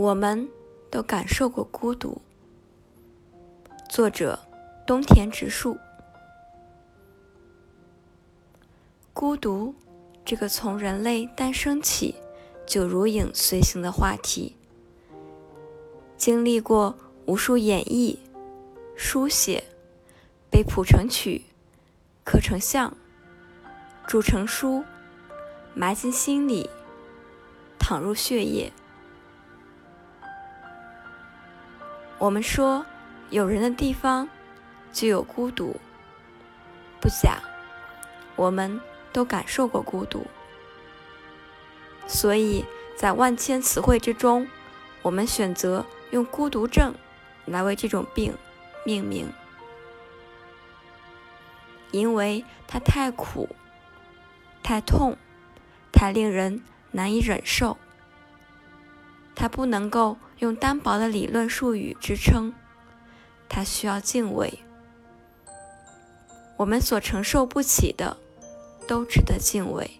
我们都感受过孤独。作者：东田直树。孤独，这个从人类诞生起就如影随形的话题，经历过无数演绎、书写，被谱成曲、刻成像、铸成书，埋进心里，淌入血液。我们说，有人的地方就有孤独，不假，我们都感受过孤独，所以在万千词汇之中，我们选择用“孤独症”来为这种病命名，因为它太苦、太痛、太令人难以忍受。它不能够用单薄的理论术语支撑，它需要敬畏。我们所承受不起的，都值得敬畏。